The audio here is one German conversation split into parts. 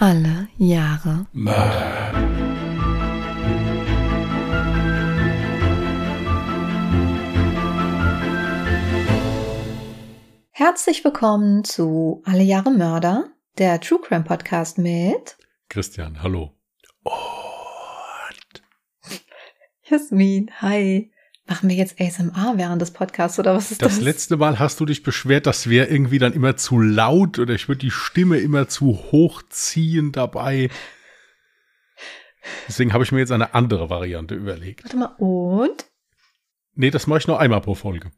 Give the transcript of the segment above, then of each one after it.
Alle Jahre Mörder. Herzlich willkommen zu Alle Jahre Mörder, der True Crime Podcast mit Christian, hallo. Jasmin. Hi. Machen wir jetzt ASMR während des Podcasts oder was ist das? Das letzte Mal hast du dich beschwert, das wäre irgendwie dann immer zu laut oder ich würde die Stimme immer zu hoch ziehen dabei. Deswegen habe ich mir jetzt eine andere Variante überlegt. Warte mal, und? Nee, das mache ich nur einmal pro Folge.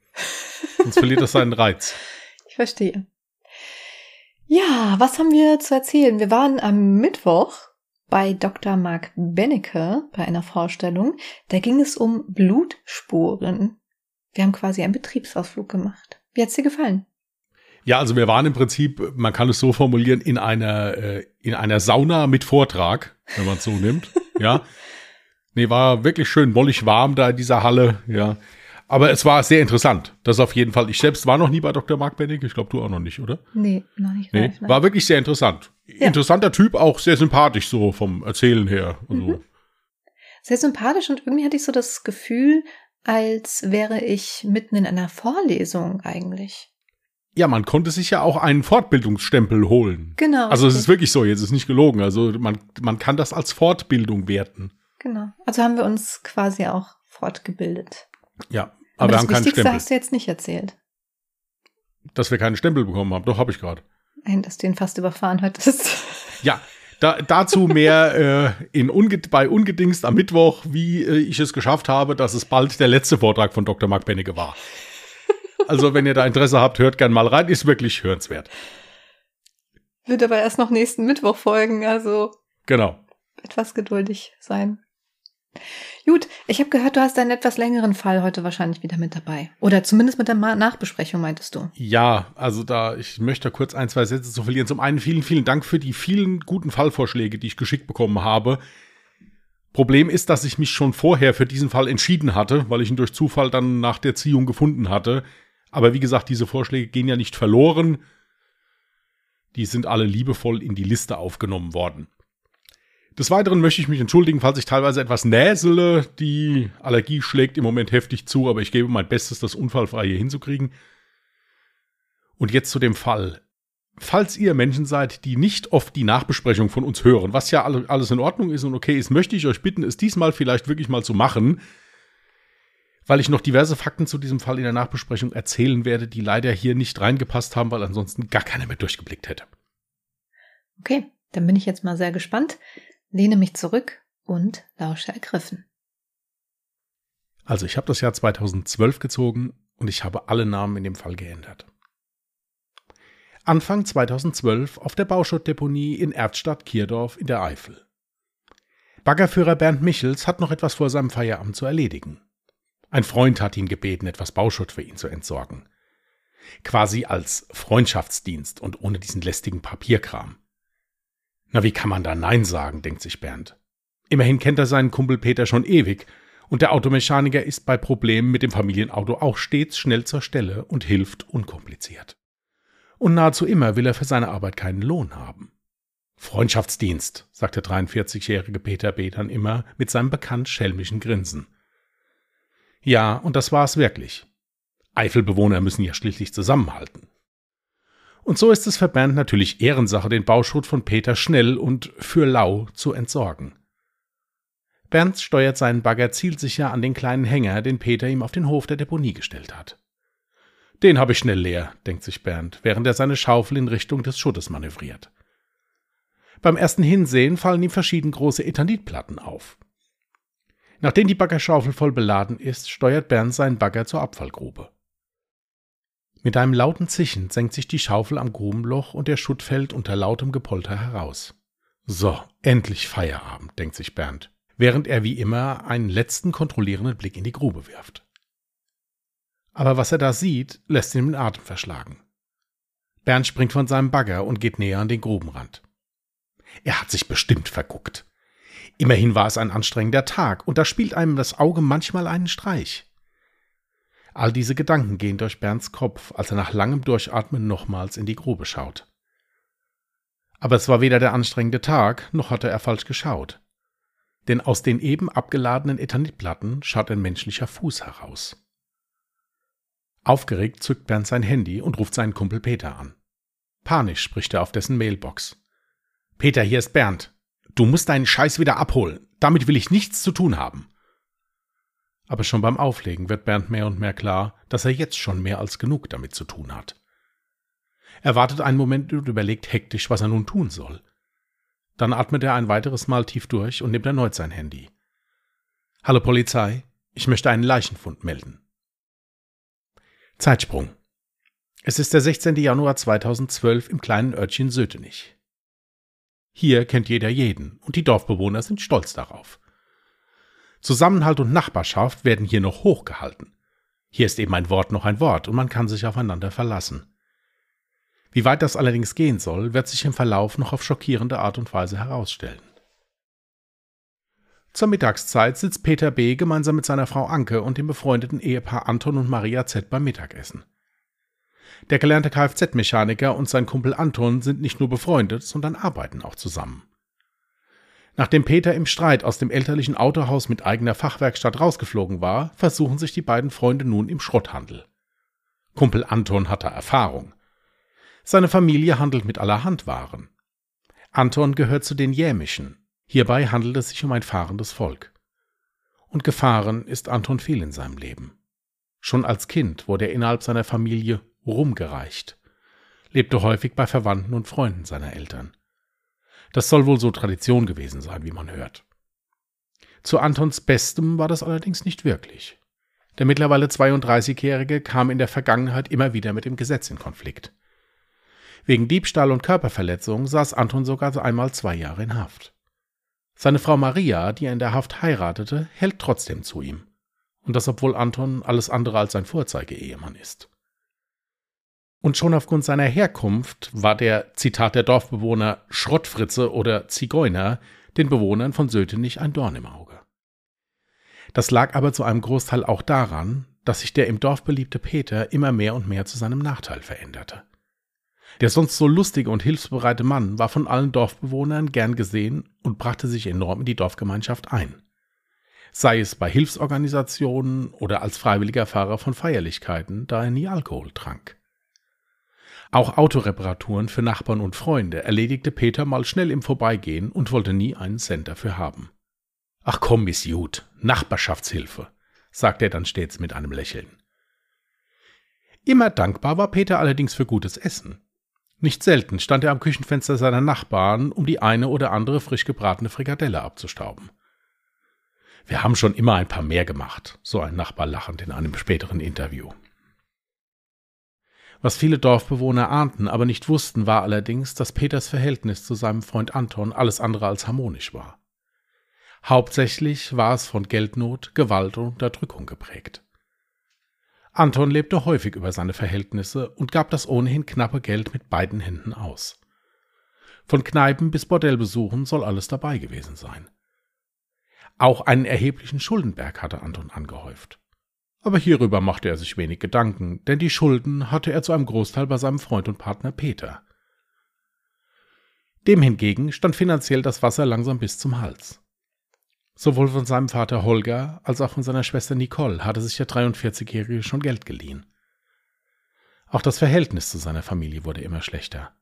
Sonst verliert das seinen Reiz. Ich verstehe. Ja, was haben wir zu erzählen? Wir waren am Mittwoch bei Dr. Mark Bennecke bei einer Vorstellung. Da ging es um Blutspuren. Wir haben quasi einen Betriebsausflug gemacht. Wie hat's dir gefallen? Ja, also wir waren im Prinzip, man kann es so formulieren, in einer, äh, in einer Sauna mit Vortrag, wenn man es so nimmt. Ja. Nee, war wirklich schön mollig warm da in dieser Halle, ja. Aber es war sehr interessant. Das auf jeden Fall. Ich selbst war noch nie bei Dr. Mark Bennig. Ich glaube, du auch noch nicht, oder? Nee, noch nicht. Nee, live, war wirklich sehr interessant. Ja. Interessanter Typ, auch sehr sympathisch so vom Erzählen her. Also, Mhm. Sehr sympathisch und irgendwie hatte ich so das Gefühl, als wäre ich mitten in einer Vorlesung eigentlich. Ja, man konnte sich ja auch einen Fortbildungsstempel holen. Genau. Also es ist wirklich so, jetzt ist nicht gelogen. Also man, man kann das als Fortbildung werten. Genau. Also haben wir uns quasi auch fortgebildet. Ja, Aber, aber, wir das haben keinen Wichtigste Stempel. hast du jetzt nicht erzählt. Dass wir keinen Stempel bekommen haben. Doch, habe ich gerade. Nein, dass du ihn fast überfahren hattest. Ja, da, dazu mehr äh, in Unge bei Ungedingst am Mittwoch, wie äh, ich es geschafft habe, dass es bald der letzte Vortrag von Dr. Mark Bennecke war. Also, wenn ihr da Interesse habt, hört gern mal rein. Ist wirklich hörenswert. Wird aber erst noch nächsten Mittwoch folgen, also Genau. etwas geduldig sein. Gut, ich habe gehört, du hast einen etwas längeren Fall heute wahrscheinlich wieder mit dabei. Oder zumindest mit der Ma Nachbesprechung, meintest du. Ja, also da, ich möchte kurz ein, zwei Sätze zu verlieren. Zum einen vielen, vielen Dank für die vielen guten Fallvorschläge, die ich geschickt bekommen habe. Problem ist, dass ich mich schon vorher für diesen Fall entschieden hatte, weil ich ihn durch Zufall dann nach der Ziehung gefunden hatte. Aber wie gesagt, diese Vorschläge gehen ja nicht verloren. Die sind alle liebevoll in die Liste aufgenommen worden. Des Weiteren möchte ich mich entschuldigen, falls ich teilweise etwas näsele. Die Allergie schlägt im Moment heftig zu, aber ich gebe mein Bestes, das unfallfrei hier hinzukriegen. Und jetzt zu dem Fall. Falls ihr Menschen seid, die nicht oft die Nachbesprechung von uns hören, was ja alle- alles in Ordnung ist und okay ist, möchte ich euch bitten, es diesmal vielleicht wirklich mal zu machen, weil ich noch diverse Fakten zu diesem Fall in der Nachbesprechung erzählen werde, die leider hier nicht reingepasst haben, weil ansonsten gar keiner mehr durchgeblickt hätte. Okay, dann bin ich jetzt mal sehr gespannt, lehne mich zurück und lausche ergriffen. Also ich habe das Jahr 2012 gezogen und ich habe alle Namen in dem Fall geändert. Anfang 2012 auf der Bauschuttdeponie in Erzstadt-Kierdorf in der Eifel. Baggerführer Bernd Michels hat noch etwas vor seinem Feierabend zu erledigen. Ein Freund hat ihn gebeten, etwas Bauschutt für ihn zu entsorgen. Quasi als Freundschaftsdienst und ohne diesen lästigen Papierkram. Na, wie kann man da Nein sagen, denkt sich Bernd. Immerhin kennt er seinen Kumpel Peter schon ewig und der Automechaniker ist bei Problemen mit dem Familienauto auch stets schnell zur Stelle und hilft unkompliziert. Und nahezu immer will er für seine Arbeit keinen Lohn haben. Freundschaftsdienst, sagt der 43-jährige Peter B. dann immer mit seinem bekannt schelmischen Grinsen. Ja, und das war es wirklich. Eifelbewohner müssen ja schließlich zusammenhalten. Und so ist es für Bernd natürlich Ehrensache, den Bauschutt von Peter schnell und für lau zu entsorgen. Bernd steuert seinen Bagger zielsicher an den kleinen Hänger, den Peter ihm auf den Hof der Deponie gestellt hat. Den habe ich schnell leer, denkt sich Bernd, während er seine Schaufel in Richtung des Schuttes manövriert. Beim ersten Hinsehen fallen ihm verschieden große Ethanitplatten auf. Nachdem die Baggerschaufel voll beladen ist, steuert Bernd seinen Bagger zur Abfallgrube. Mit einem lauten Zischen senkt sich die Schaufel am Grubenloch und der Schutt fällt unter lautem Gepolter heraus. So, endlich Feierabend, denkt sich Bernd, während er wie immer einen letzten kontrollierenden Blick in die Grube wirft. Aber was er da sieht, lässt ihn den Atem verschlagen. Bernd springt von seinem Bagger und geht näher an den Grubenrand. Er hat sich bestimmt verguckt. Immerhin war es ein anstrengender Tag, und da spielt einem das Auge manchmal einen Streich. All diese Gedanken gehen durch Bernds Kopf, als er nach langem Durchatmen nochmals in die Grube schaut. Aber es war weder der anstrengende Tag, noch hatte er falsch geschaut. Denn aus den eben abgeladenen Ethanitplatten schaut ein menschlicher Fuß heraus. Aufgeregt zückt Bernd sein Handy und ruft seinen Kumpel Peter an. Panisch spricht er auf dessen Mailbox. Peter, hier ist Bernd. Du musst deinen Scheiß wieder abholen. Damit will ich nichts zu tun haben. Aber schon beim Auflegen wird Bernd mehr und mehr klar, dass er jetzt schon mehr als genug damit zu tun hat. Er wartet einen Moment und überlegt hektisch, was er nun tun soll. Dann atmet er ein weiteres Mal tief durch und nimmt erneut sein Handy. Hallo Polizei, ich möchte einen Leichenfund melden. Zeitsprung. Es ist der 16. Januar 2012 im kleinen Örtchen Sötenich. Hier kennt jeder jeden und die Dorfbewohner sind stolz darauf. Zusammenhalt und Nachbarschaft werden hier noch hochgehalten. Hier ist eben ein Wort noch ein Wort und man kann sich aufeinander verlassen. Wie weit das allerdings gehen soll, wird sich im Verlauf noch auf schockierende Art und Weise herausstellen. Zur Mittagszeit sitzt Peter B. gemeinsam mit seiner Frau Anke und dem befreundeten Ehepaar Anton und Maria Z. beim Mittagessen. Der gelernte Kfz-Mechaniker und sein Kumpel Anton sind nicht nur befreundet, sondern arbeiten auch zusammen. Nachdem Peter im Streit aus dem elterlichen Autohaus mit eigener Fachwerkstatt rausgeflogen war, versuchen sich die beiden Freunde nun im Schrotthandel. Kumpel Anton hatte Erfahrung. Seine Familie handelt mit allerhand Waren. Anton gehört zu den Jämischen. Hierbei handelt es sich um ein fahrendes Volk. Und gefahren ist Anton viel in seinem Leben. Schon als Kind wurde er innerhalb seiner Familie rumgereicht, lebte häufig bei Verwandten und Freunden seiner Eltern. Das soll wohl so Tradition gewesen sein, wie man hört. Zu Antons Bestem war das allerdings nicht wirklich. Der mittlerweile 32-Jährige kam in der Vergangenheit immer wieder mit dem Gesetz in Konflikt. Wegen Diebstahl und Körperverletzung saß Anton sogar einmal zwei Jahre in Haft. Seine Frau Maria, die er in der Haft heiratete, hält trotzdem zu ihm. Und das obwohl Anton alles andere als sein Vorzeigeehemann ist. Und schon aufgrund seiner Herkunft war der, Zitat der Dorfbewohner, Schrottfritze oder Zigeuner den Bewohnern von Sötenich ein Dorn im Auge. Das lag aber zu einem Großteil auch daran, dass sich der im Dorf beliebte Peter immer mehr und mehr zu seinem Nachteil veränderte. Der sonst so lustige und hilfsbereite Mann war von allen Dorfbewohnern gern gesehen und brachte sich enorm in die Dorfgemeinschaft ein. Sei es bei Hilfsorganisationen oder als freiwilliger Fahrer von Feierlichkeiten, da er nie Alkohol trank. Auch Autoreparaturen für Nachbarn und Freunde erledigte Peter mal schnell im Vorbeigehen und wollte nie einen Cent dafür haben. Ach komm, Miss Jud, Nachbarschaftshilfe, sagte er dann stets mit einem Lächeln. Immer dankbar war Peter allerdings für gutes Essen. Nicht selten stand er am Küchenfenster seiner Nachbarn, um die eine oder andere frisch gebratene Frikadelle abzustauben. Wir haben schon immer ein paar mehr gemacht, so ein Nachbar lachend in einem späteren Interview. Was viele Dorfbewohner ahnten, aber nicht wussten, war allerdings, dass Peters Verhältnis zu seinem Freund Anton alles andere als harmonisch war. Hauptsächlich war es von Geldnot, Gewalt und Unterdrückung geprägt. Anton lebte häufig über seine Verhältnisse und gab das ohnehin knappe Geld mit beiden Händen aus. Von Kneipen bis Bordellbesuchen soll alles dabei gewesen sein. Auch einen erheblichen Schuldenberg hatte Anton angehäuft. Aber hierüber machte er sich wenig Gedanken, denn die Schulden hatte er zu einem Großteil bei seinem Freund und Partner Peter. Dem hingegen stand finanziell das Wasser langsam bis zum Hals. Sowohl von seinem Vater Holger als auch von seiner Schwester Nicole hatte sich der 43-Jährige schon Geld geliehen. Auch das Verhältnis zu seiner Familie wurde immer schlechter.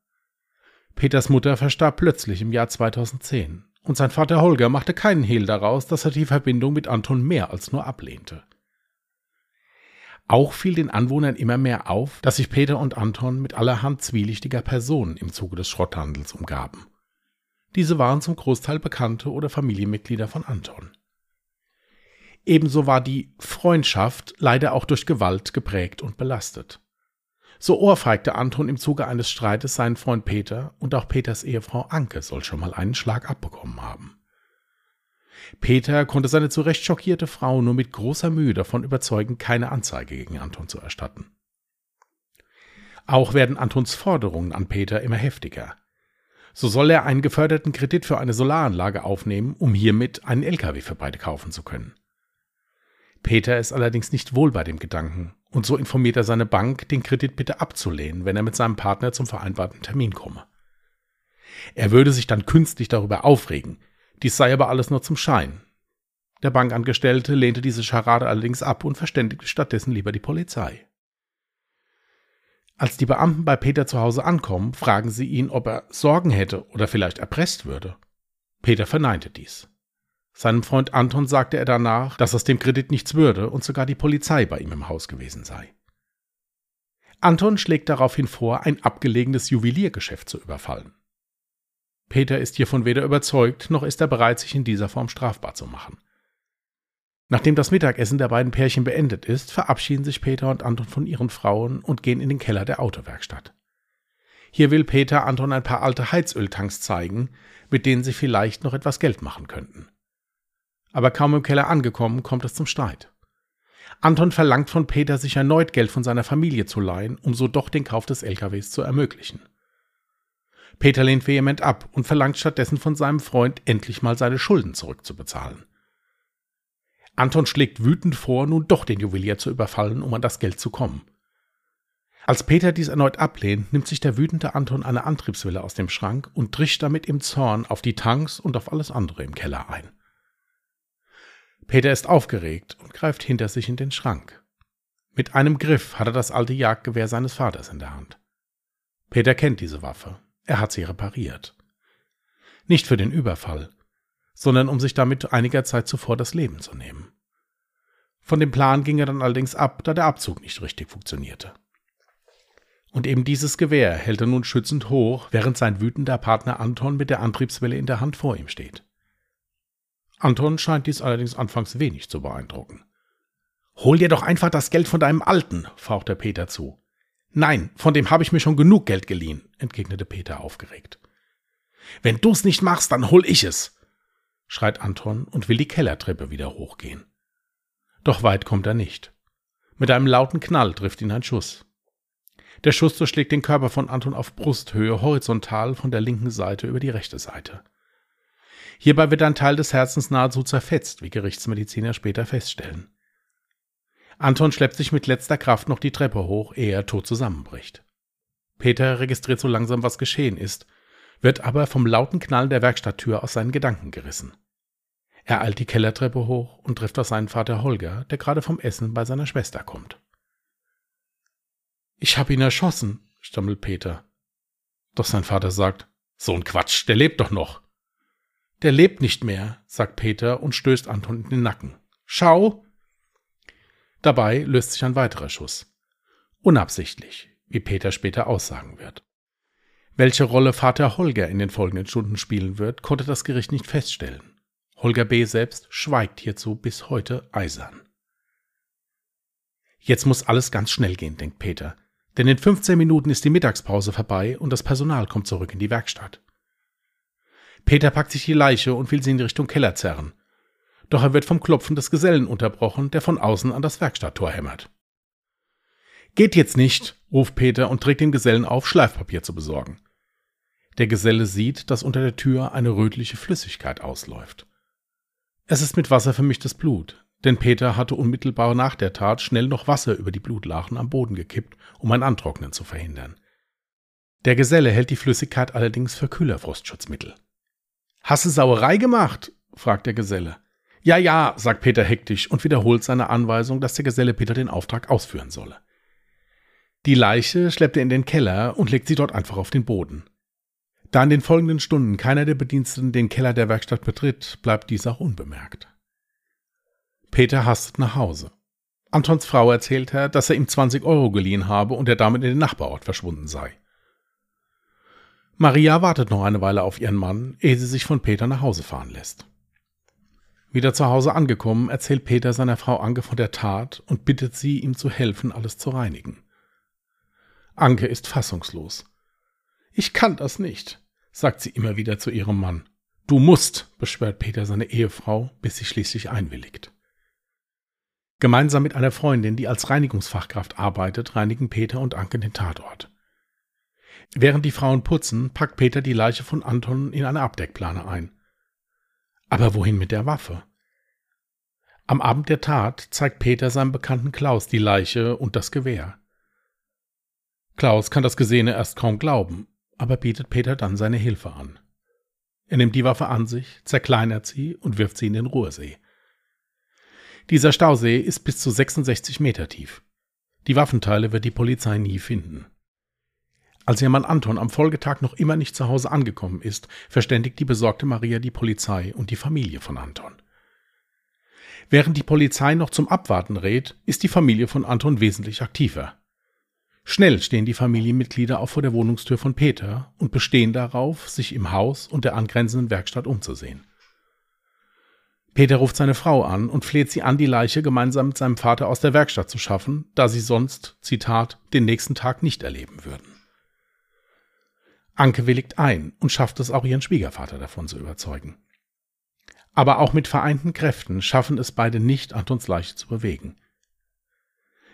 Peters Mutter verstarb plötzlich im Jahr 2010 und sein Vater Holger machte keinen Hehl daraus, dass er die Verbindung mit Anton mehr als nur ablehnte. Auch fiel den Anwohnern immer mehr auf, dass sich Peter und Anton mit allerhand zwielichtiger Personen im Zuge des Schrotthandels umgaben. Diese waren zum Großteil Bekannte oder Familienmitglieder von Anton. Ebenso war die Freundschaft leider auch durch Gewalt geprägt und belastet. So ohrfeigte Anton im Zuge eines Streites seinen Freund Peter und auch Peters Ehefrau Anke soll schon mal einen Schlag abbekommen haben. Peter konnte seine zu Recht schockierte Frau nur mit großer Mühe davon überzeugen, keine Anzeige gegen Anton zu erstatten. Auch werden Antons Forderungen an Peter immer heftiger. So soll er einen geförderten Kredit für eine Solaranlage aufnehmen, um hiermit einen LKW für beide kaufen zu können. Peter ist allerdings nicht wohl bei dem Gedanken, und so informiert er seine Bank, den Kredit bitte abzulehnen, wenn er mit seinem Partner zum vereinbarten Termin komme. Er würde sich dann künstlich darüber aufregen. Dies sei aber alles nur zum Schein. Der Bankangestellte lehnte diese Scharade allerdings ab und verständigte stattdessen lieber die Polizei. Als die Beamten bei Peter zu Hause ankommen, fragen sie ihn, ob er Sorgen hätte oder vielleicht erpresst würde. Peter verneinte dies. Seinem Freund Anton sagte er danach, dass es dem Kredit nichts würde und sogar die Polizei bei ihm im Haus gewesen sei. Anton schlägt daraufhin vor, ein abgelegenes Juweliergeschäft zu überfallen. Peter ist hiervon weder überzeugt, noch ist er bereit, sich in dieser Form strafbar zu machen. Nachdem das Mittagessen der beiden Pärchen beendet ist, verabschieden sich Peter und Anton von ihren Frauen und gehen in den Keller der Autowerkstatt. Hier will Peter Anton ein paar alte Heizöltanks zeigen, mit denen sie vielleicht noch etwas Geld machen könnten. Aber kaum im Keller angekommen, kommt es zum Streit. Anton verlangt von Peter, sich erneut Geld von seiner Familie zu leihen, um so doch den Kauf des LKWs zu ermöglichen. Peter lehnt vehement ab und verlangt stattdessen von seinem Freund, endlich mal seine Schulden zurückzubezahlen. Anton schlägt wütend vor, nun doch den Juwelier zu überfallen, um an das Geld zu kommen. Als Peter dies erneut ablehnt, nimmt sich der wütende Anton eine Antriebswelle aus dem Schrank und drischt damit im Zorn auf die Tanks und auf alles andere im Keller ein. Peter ist aufgeregt und greift hinter sich in den Schrank. Mit einem Griff hat er das alte Jagdgewehr seines Vaters in der Hand. Peter kennt diese Waffe. Er hat sie repariert. Nicht für den Überfall, sondern um sich damit einiger Zeit zuvor das Leben zu nehmen. Von dem Plan ging er dann allerdings ab, da der Abzug nicht richtig funktionierte. Und eben dieses Gewehr hält er nun schützend hoch, während sein wütender Partner Anton mit der Antriebswelle in der Hand vor ihm steht. Anton scheint dies allerdings anfangs wenig zu beeindrucken. Hol dir doch einfach das Geld von deinem Alten, fauchte Peter zu. Nein, von dem habe ich mir schon genug Geld geliehen, entgegnete Peter aufgeregt. Wenn du's nicht machst, dann hol ich es, schreit Anton und will die Kellertreppe wieder hochgehen. Doch weit kommt er nicht. Mit einem lauten Knall trifft ihn ein Schuss. Der Schuss durchschlägt den Körper von Anton auf Brusthöhe horizontal von der linken Seite über die rechte Seite. Hierbei wird ein Teil des Herzens nahezu zerfetzt, wie Gerichtsmediziner später feststellen. Anton schleppt sich mit letzter Kraft noch die Treppe hoch, ehe er tot zusammenbricht. Peter registriert so langsam, was geschehen ist wird aber vom lauten Knallen der Werkstatttür aus seinen Gedanken gerissen. Er eilt die Kellertreppe hoch und trifft auf seinen Vater Holger, der gerade vom Essen bei seiner Schwester kommt. Ich hab ihn erschossen, stammelt Peter. Doch sein Vater sagt, so ein Quatsch, der lebt doch noch. Der lebt nicht mehr, sagt Peter und stößt Anton in den Nacken. Schau! Dabei löst sich ein weiterer Schuss. Unabsichtlich, wie Peter später aussagen wird. Welche Rolle Vater Holger in den folgenden Stunden spielen wird, konnte das Gericht nicht feststellen. Holger B. selbst schweigt hierzu bis heute eisern. Jetzt muss alles ganz schnell gehen, denkt Peter, denn in 15 Minuten ist die Mittagspause vorbei und das Personal kommt zurück in die Werkstatt. Peter packt sich die Leiche und will sie in Richtung Keller zerren. Doch er wird vom Klopfen des Gesellen unterbrochen, der von außen an das Werkstatttor hämmert. Geht jetzt nicht, ruft Peter und trägt dem Gesellen auf, Schleifpapier zu besorgen. Der Geselle sieht, dass unter der Tür eine rötliche Flüssigkeit ausläuft. Es ist mit Wasser vermischtes Blut, denn Peter hatte unmittelbar nach der Tat schnell noch Wasser über die Blutlachen am Boden gekippt, um ein Antrocknen zu verhindern. Der Geselle hält die Flüssigkeit allerdings für Kühlerfrostschutzmittel. Hast du Sauerei gemacht? fragt der Geselle. Ja, ja, sagt Peter hektisch und wiederholt seine Anweisung, dass der Geselle Peter den Auftrag ausführen solle. Die Leiche schleppt er in den Keller und legt sie dort einfach auf den Boden. Da in den folgenden Stunden keiner der Bediensteten den Keller der Werkstatt betritt, bleibt dies auch unbemerkt. Peter hastet nach Hause. Antons Frau erzählt er, dass er ihm 20 Euro geliehen habe und er damit in den Nachbarort verschwunden sei. Maria wartet noch eine Weile auf ihren Mann, ehe sie sich von Peter nach Hause fahren lässt. Wieder zu Hause angekommen, erzählt Peter seiner Frau Anke von der Tat und bittet sie, ihm zu helfen, alles zu reinigen. Anke ist fassungslos. Ich kann das nicht, sagt sie immer wieder zu ihrem Mann. Du musst, beschwert Peter seine Ehefrau, bis sie schließlich einwilligt. Gemeinsam mit einer Freundin, die als Reinigungsfachkraft arbeitet, reinigen Peter und Anke den Tatort. Während die Frauen putzen, packt Peter die Leiche von Anton in eine Abdeckplane ein. Aber wohin mit der Waffe? Am Abend der Tat zeigt Peter seinem Bekannten Klaus die Leiche und das Gewehr. Klaus kann das Gesehene erst kaum glauben aber bietet Peter dann seine Hilfe an. Er nimmt die Waffe an sich, zerkleinert sie und wirft sie in den Ruhrsee. Dieser Stausee ist bis zu 66 Meter tief. Die Waffenteile wird die Polizei nie finden. Als ihr Mann Anton am Folgetag noch immer nicht zu Hause angekommen ist, verständigt die besorgte Maria die Polizei und die Familie von Anton. Während die Polizei noch zum Abwarten rät, ist die Familie von Anton wesentlich aktiver. Schnell stehen die Familienmitglieder auch vor der Wohnungstür von Peter und bestehen darauf, sich im Haus und der angrenzenden Werkstatt umzusehen. Peter ruft seine Frau an und fleht sie an, die Leiche gemeinsam mit seinem Vater aus der Werkstatt zu schaffen, da sie sonst, Zitat, den nächsten Tag nicht erleben würden. Anke willigt ein und schafft es auch ihren Schwiegervater davon zu überzeugen. Aber auch mit vereinten Kräften schaffen es beide nicht, Antons Leiche zu bewegen.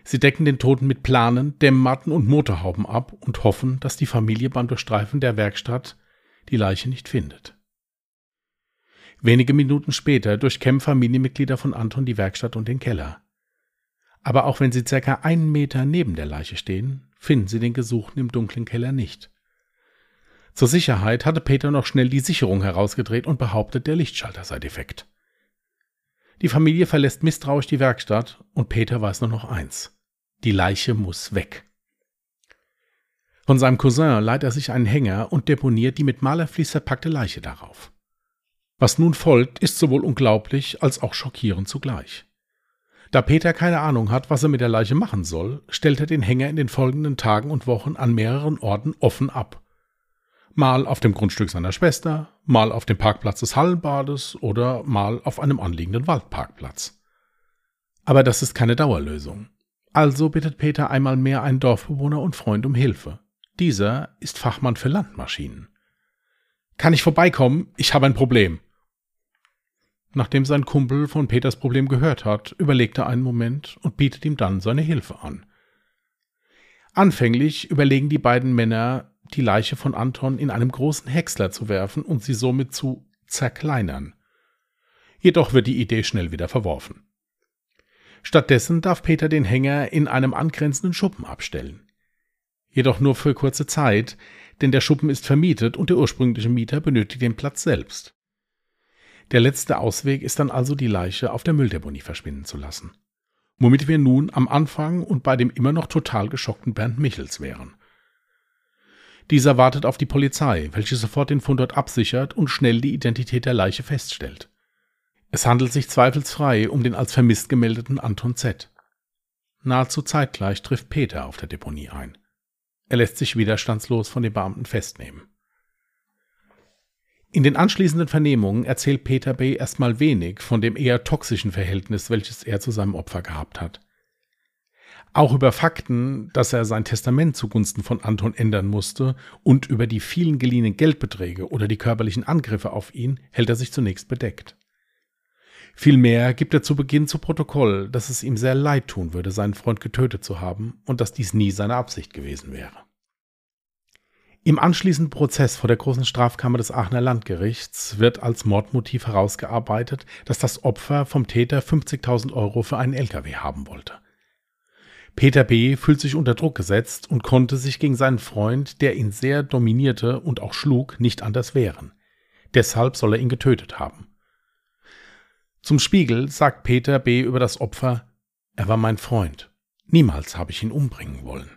Sie decken den Toten mit Planen, Dämmmatten und Motorhauben ab und hoffen, dass die Familie beim Durchstreifen der Werkstatt die Leiche nicht findet. Wenige Minuten später durchkämmen Familienmitglieder von Anton die Werkstatt und den Keller. Aber auch wenn sie circa einen Meter neben der Leiche stehen, finden sie den Gesuchten im dunklen Keller nicht. Zur Sicherheit hatte Peter noch schnell die Sicherung herausgedreht und behauptet, der Lichtschalter sei defekt. Die Familie verlässt misstrauisch die Werkstatt und Peter weiß nur noch eins. Die Leiche muss weg. Von seinem Cousin leiht er sich einen Hänger und deponiert die mit Malerflies verpackte Leiche darauf. Was nun folgt, ist sowohl unglaublich als auch schockierend zugleich. Da Peter keine Ahnung hat, was er mit der Leiche machen soll, stellt er den Hänger in den folgenden Tagen und Wochen an mehreren Orten offen ab. Mal auf dem Grundstück seiner Schwester, mal auf dem Parkplatz des Hallenbades oder mal auf einem anliegenden Waldparkplatz. Aber das ist keine Dauerlösung. Also bittet Peter einmal mehr einen Dorfbewohner und Freund um Hilfe. Dieser ist Fachmann für Landmaschinen. Kann ich vorbeikommen? Ich habe ein Problem. Nachdem sein Kumpel von Peters Problem gehört hat, überlegt er einen Moment und bietet ihm dann seine Hilfe an. Anfänglich überlegen die beiden Männer, die Leiche von Anton in einem großen Häcksler zu werfen und sie somit zu zerkleinern. Jedoch wird die Idee schnell wieder verworfen. Stattdessen darf Peter den Hänger in einem angrenzenden Schuppen abstellen. Jedoch nur für kurze Zeit, denn der Schuppen ist vermietet und der ursprüngliche Mieter benötigt den Platz selbst. Der letzte Ausweg ist dann also die Leiche auf der Mülldeponie verschwinden zu lassen. Womit wir nun am Anfang und bei dem immer noch total geschockten Bernd Michels wären. Dieser wartet auf die Polizei, welche sofort den Fundort absichert und schnell die Identität der Leiche feststellt. Es handelt sich zweifelsfrei um den als vermisst gemeldeten Anton Z. Nahezu zeitgleich trifft Peter auf der Deponie ein. Er lässt sich widerstandslos von den Beamten festnehmen. In den anschließenden Vernehmungen erzählt Peter B. erstmal wenig von dem eher toxischen Verhältnis, welches er zu seinem Opfer gehabt hat. Auch über Fakten, dass er sein Testament zugunsten von Anton ändern musste und über die vielen geliehenen Geldbeträge oder die körperlichen Angriffe auf ihn hält er sich zunächst bedeckt. Vielmehr gibt er zu Beginn zu Protokoll, dass es ihm sehr leid tun würde, seinen Freund getötet zu haben und dass dies nie seine Absicht gewesen wäre. Im anschließenden Prozess vor der großen Strafkammer des Aachener Landgerichts wird als Mordmotiv herausgearbeitet, dass das Opfer vom Täter 50.000 Euro für einen LKW haben wollte. Peter B. fühlt sich unter Druck gesetzt und konnte sich gegen seinen Freund, der ihn sehr dominierte und auch schlug, nicht anders wehren. Deshalb soll er ihn getötet haben. Zum Spiegel sagt Peter B. über das Opfer, er war mein Freund. Niemals habe ich ihn umbringen wollen.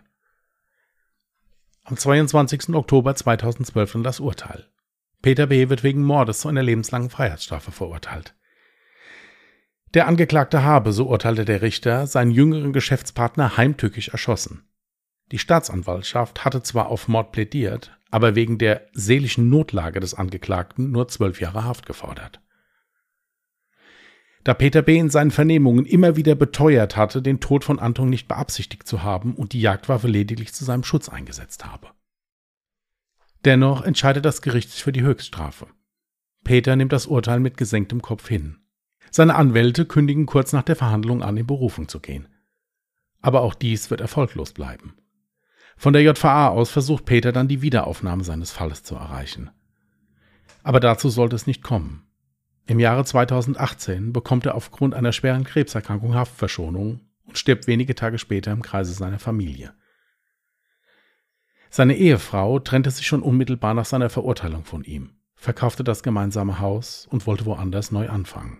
Am 22. Oktober 2012 dann das Urteil. Peter B. wird wegen Mordes zu einer lebenslangen Freiheitsstrafe verurteilt. Der Angeklagte habe, so urteilte der Richter, seinen jüngeren Geschäftspartner heimtückisch erschossen. Die Staatsanwaltschaft hatte zwar auf Mord plädiert, aber wegen der seelischen Notlage des Angeklagten nur zwölf Jahre Haft gefordert da Peter B. in seinen Vernehmungen immer wieder beteuert hatte, den Tod von Anton nicht beabsichtigt zu haben und die Jagdwaffe lediglich zu seinem Schutz eingesetzt habe. Dennoch entscheidet das Gericht sich für die Höchststrafe. Peter nimmt das Urteil mit gesenktem Kopf hin. Seine Anwälte kündigen kurz nach der Verhandlung an, in Berufung zu gehen. Aber auch dies wird erfolglos bleiben. Von der JVA aus versucht Peter dann die Wiederaufnahme seines Falles zu erreichen. Aber dazu sollte es nicht kommen. Im Jahre 2018 bekommt er aufgrund einer schweren Krebserkrankung Haftverschonung und stirbt wenige Tage später im Kreise seiner Familie. Seine Ehefrau trennte sich schon unmittelbar nach seiner Verurteilung von ihm, verkaufte das gemeinsame Haus und wollte woanders neu anfangen.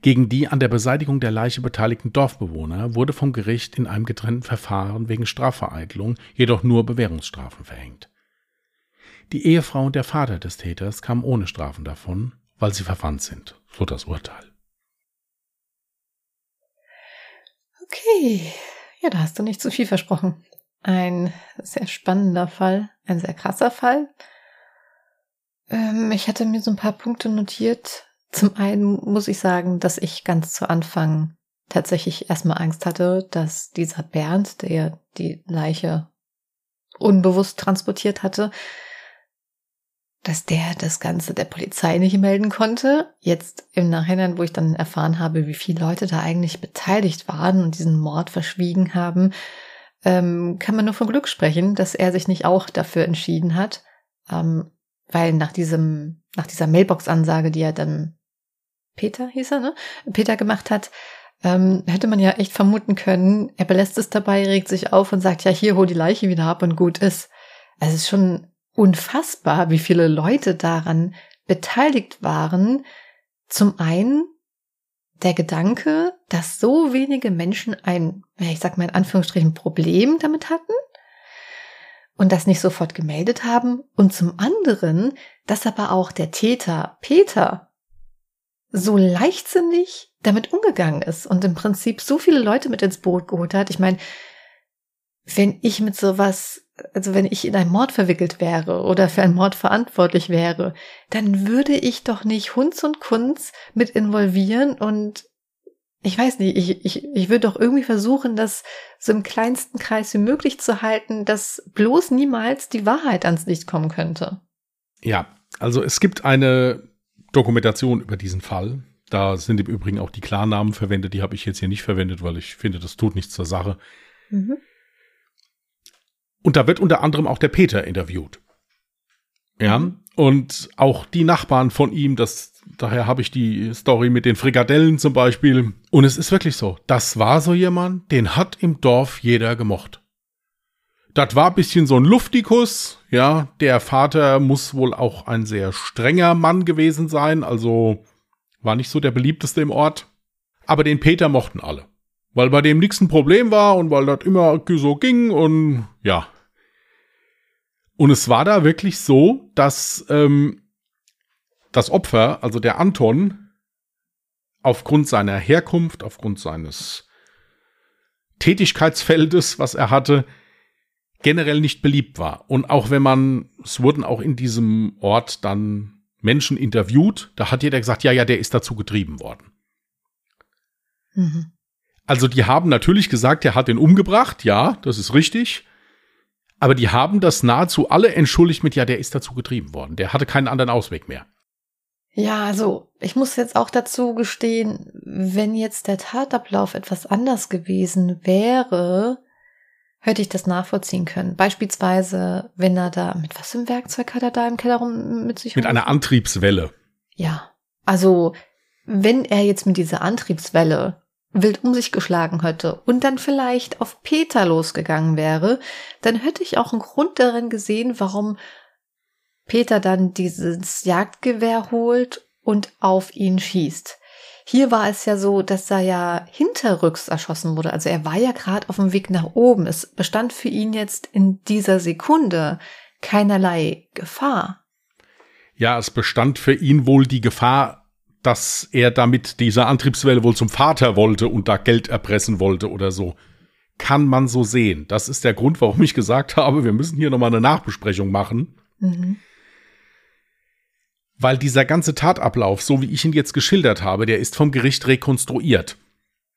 Gegen die an der Beseitigung der Leiche beteiligten Dorfbewohner wurde vom Gericht in einem getrennten Verfahren wegen Strafvereitlung jedoch nur Bewährungsstrafen verhängt. Die Ehefrau und der Vater des Täters kamen ohne Strafen davon, weil sie verwandt sind, so das Urteil. Okay, ja, da hast du nicht zu viel versprochen. Ein sehr spannender Fall, ein sehr krasser Fall. Ähm, ich hatte mir so ein paar Punkte notiert, zum einen muss ich sagen, dass ich ganz zu Anfang tatsächlich erstmal Angst hatte, dass dieser Bernd, der die Leiche unbewusst transportiert hatte, dass der das Ganze der Polizei nicht melden konnte. Jetzt im Nachhinein, wo ich dann erfahren habe, wie viele Leute da eigentlich beteiligt waren und diesen Mord verschwiegen haben, ähm, kann man nur von Glück sprechen, dass er sich nicht auch dafür entschieden hat, ähm, weil nach diesem, nach dieser Mailbox-Ansage, die er dann Peter hieß er, ne? Peter gemacht hat, ähm, hätte man ja echt vermuten können, er belässt es dabei, regt sich auf und sagt, ja, hier, hol die Leiche wieder ab und gut ist. Es ist schon unfassbar, wie viele Leute daran beteiligt waren. Zum einen der Gedanke, dass so wenige Menschen ein, ich sag mal in Anführungsstrichen, Problem damit hatten und das nicht sofort gemeldet haben. Und zum anderen, dass aber auch der Täter Peter so leichtsinnig damit umgegangen ist und im Prinzip so viele Leute mit ins Boot geholt hat. Ich meine, wenn ich mit sowas, also wenn ich in einen Mord verwickelt wäre oder für einen Mord verantwortlich wäre, dann würde ich doch nicht Hunds und Kunz mit involvieren und ich weiß nicht, ich, ich, ich würde doch irgendwie versuchen, das so im kleinsten Kreis wie möglich zu halten, dass bloß niemals die Wahrheit ans Licht kommen könnte. Ja, also es gibt eine Dokumentation über diesen Fall. Da sind im Übrigen auch die Klarnamen verwendet. Die habe ich jetzt hier nicht verwendet, weil ich finde, das tut nichts zur Sache. Mhm. Und da wird unter anderem auch der Peter interviewt. Ja, und auch die Nachbarn von ihm, das, daher habe ich die Story mit den Frikadellen zum Beispiel. Und es ist wirklich so, das war so jemand, den hat im Dorf jeder gemocht. Das war bisschen so ein Luftikus, ja. Der Vater muss wohl auch ein sehr strenger Mann gewesen sein, also war nicht so der beliebteste im Ort. Aber den Peter mochten alle. Weil bei dem nichts ein Problem war und weil das immer so ging und ja. Und es war da wirklich so, dass ähm, das Opfer, also der Anton, aufgrund seiner Herkunft, aufgrund seines Tätigkeitsfeldes, was er hatte, generell nicht beliebt war. Und auch wenn man, es wurden auch in diesem Ort dann Menschen interviewt, da hat jeder gesagt, ja, ja, der ist dazu getrieben worden. Mhm. Also die haben natürlich gesagt, er hat ihn umgebracht, ja, das ist richtig. Aber die haben das nahezu alle entschuldigt mit, ja, der ist dazu getrieben worden. Der hatte keinen anderen Ausweg mehr. Ja, also ich muss jetzt auch dazu gestehen, wenn jetzt der Tatablauf etwas anders gewesen wäre, hätte ich das nachvollziehen können. Beispielsweise, wenn er da, mit was für einem Werkzeug hat er da im Keller rum mit sich? Mit einer Antriebswelle. Ja. Also, wenn er jetzt mit dieser Antriebswelle wild um sich geschlagen hätte und dann vielleicht auf Peter losgegangen wäre, dann hätte ich auch einen Grund darin gesehen, warum Peter dann dieses Jagdgewehr holt und auf ihn schießt. Hier war es ja so, dass er ja hinterrücks erschossen wurde. Also er war ja gerade auf dem Weg nach oben. Es bestand für ihn jetzt in dieser Sekunde keinerlei Gefahr. Ja, es bestand für ihn wohl die Gefahr, dass er damit dieser Antriebswelle wohl zum Vater wollte und da Geld erpressen wollte oder so. Kann man so sehen. Das ist der Grund, warum ich gesagt habe, wir müssen hier nochmal eine Nachbesprechung machen. Mhm weil dieser ganze Tatablauf, so wie ich ihn jetzt geschildert habe, der ist vom Gericht rekonstruiert.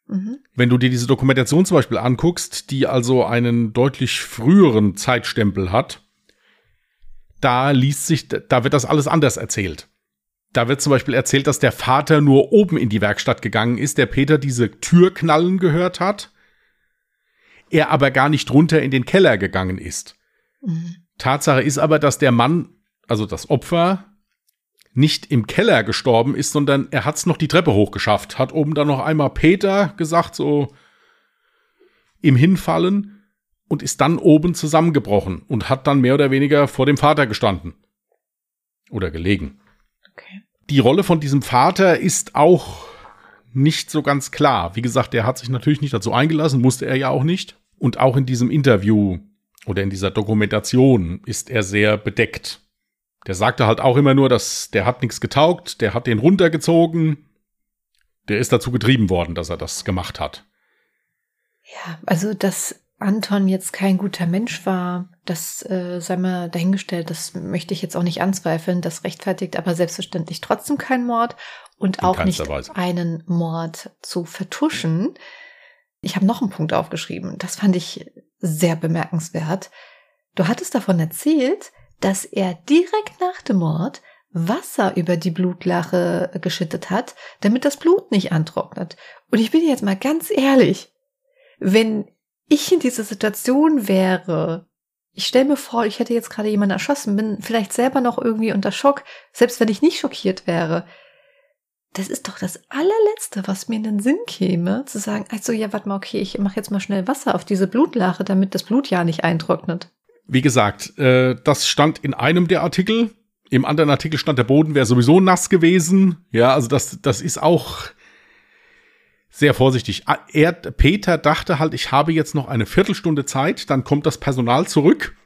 Mhm. Wenn du dir diese Dokumentation zum Beispiel anguckst, die also einen deutlich früheren Zeitstempel hat, da liest sich, da wird das alles anders erzählt. Da wird zum Beispiel erzählt, dass der Vater nur oben in die Werkstatt gegangen ist, der Peter diese Türknallen gehört hat, er aber gar nicht runter in den Keller gegangen ist. Mhm. Tatsache ist aber, dass der Mann, also das Opfer, nicht im Keller gestorben ist, sondern er hat es noch die Treppe hochgeschafft. Hat oben dann noch einmal Peter gesagt, so im Hinfallen. und ist dann oben zusammengebrochen und hat dann mehr oder weniger vor dem Vater gestanden. Oder gelegen. Okay. Die Rolle von diesem Vater ist auch nicht so ganz klar. Wie gesagt, der hat sich natürlich nicht dazu eingelassen, musste er ja auch nicht. Und auch in diesem Interview oder in dieser Dokumentation ist er sehr bedeckt. Der sagte halt auch immer nur, dass der hat nichts getaugt, der hat den runtergezogen. Der ist dazu getrieben worden, dass er das gemacht hat. Ja, also dass Anton jetzt kein guter Mensch war, das äh, sei mal dahingestellt, das möchte ich jetzt auch nicht anzweifeln. Das rechtfertigt aber selbstverständlich trotzdem keinen Mord und In auch nicht Weise. einen Mord zu vertuschen. Ich habe noch einen Punkt aufgeschrieben, das fand ich sehr bemerkenswert. Du hattest davon erzählt, dass er direkt nach dem Mord Wasser über die Blutlache geschüttet hat, damit das Blut nicht antrocknet. Und ich bin jetzt mal ganz ehrlich, wenn ich in dieser Situation wäre, ich stelle mir vor, ich hätte jetzt gerade jemanden erschossen, bin vielleicht selber noch irgendwie unter Schock, selbst wenn ich nicht schockiert wäre. Das ist doch das allerletzte, was mir in den Sinn käme, zu sagen, also ja, warte mal, okay, ich mache jetzt mal schnell Wasser auf diese Blutlache, damit das Blut ja nicht eintrocknet. Wie gesagt, äh, das stand in einem der Artikel. Im anderen Artikel stand, der Boden wäre sowieso nass gewesen. Ja, also das, das ist auch sehr vorsichtig. Ah, er, Peter dachte halt, ich habe jetzt noch eine Viertelstunde Zeit, dann kommt das Personal zurück.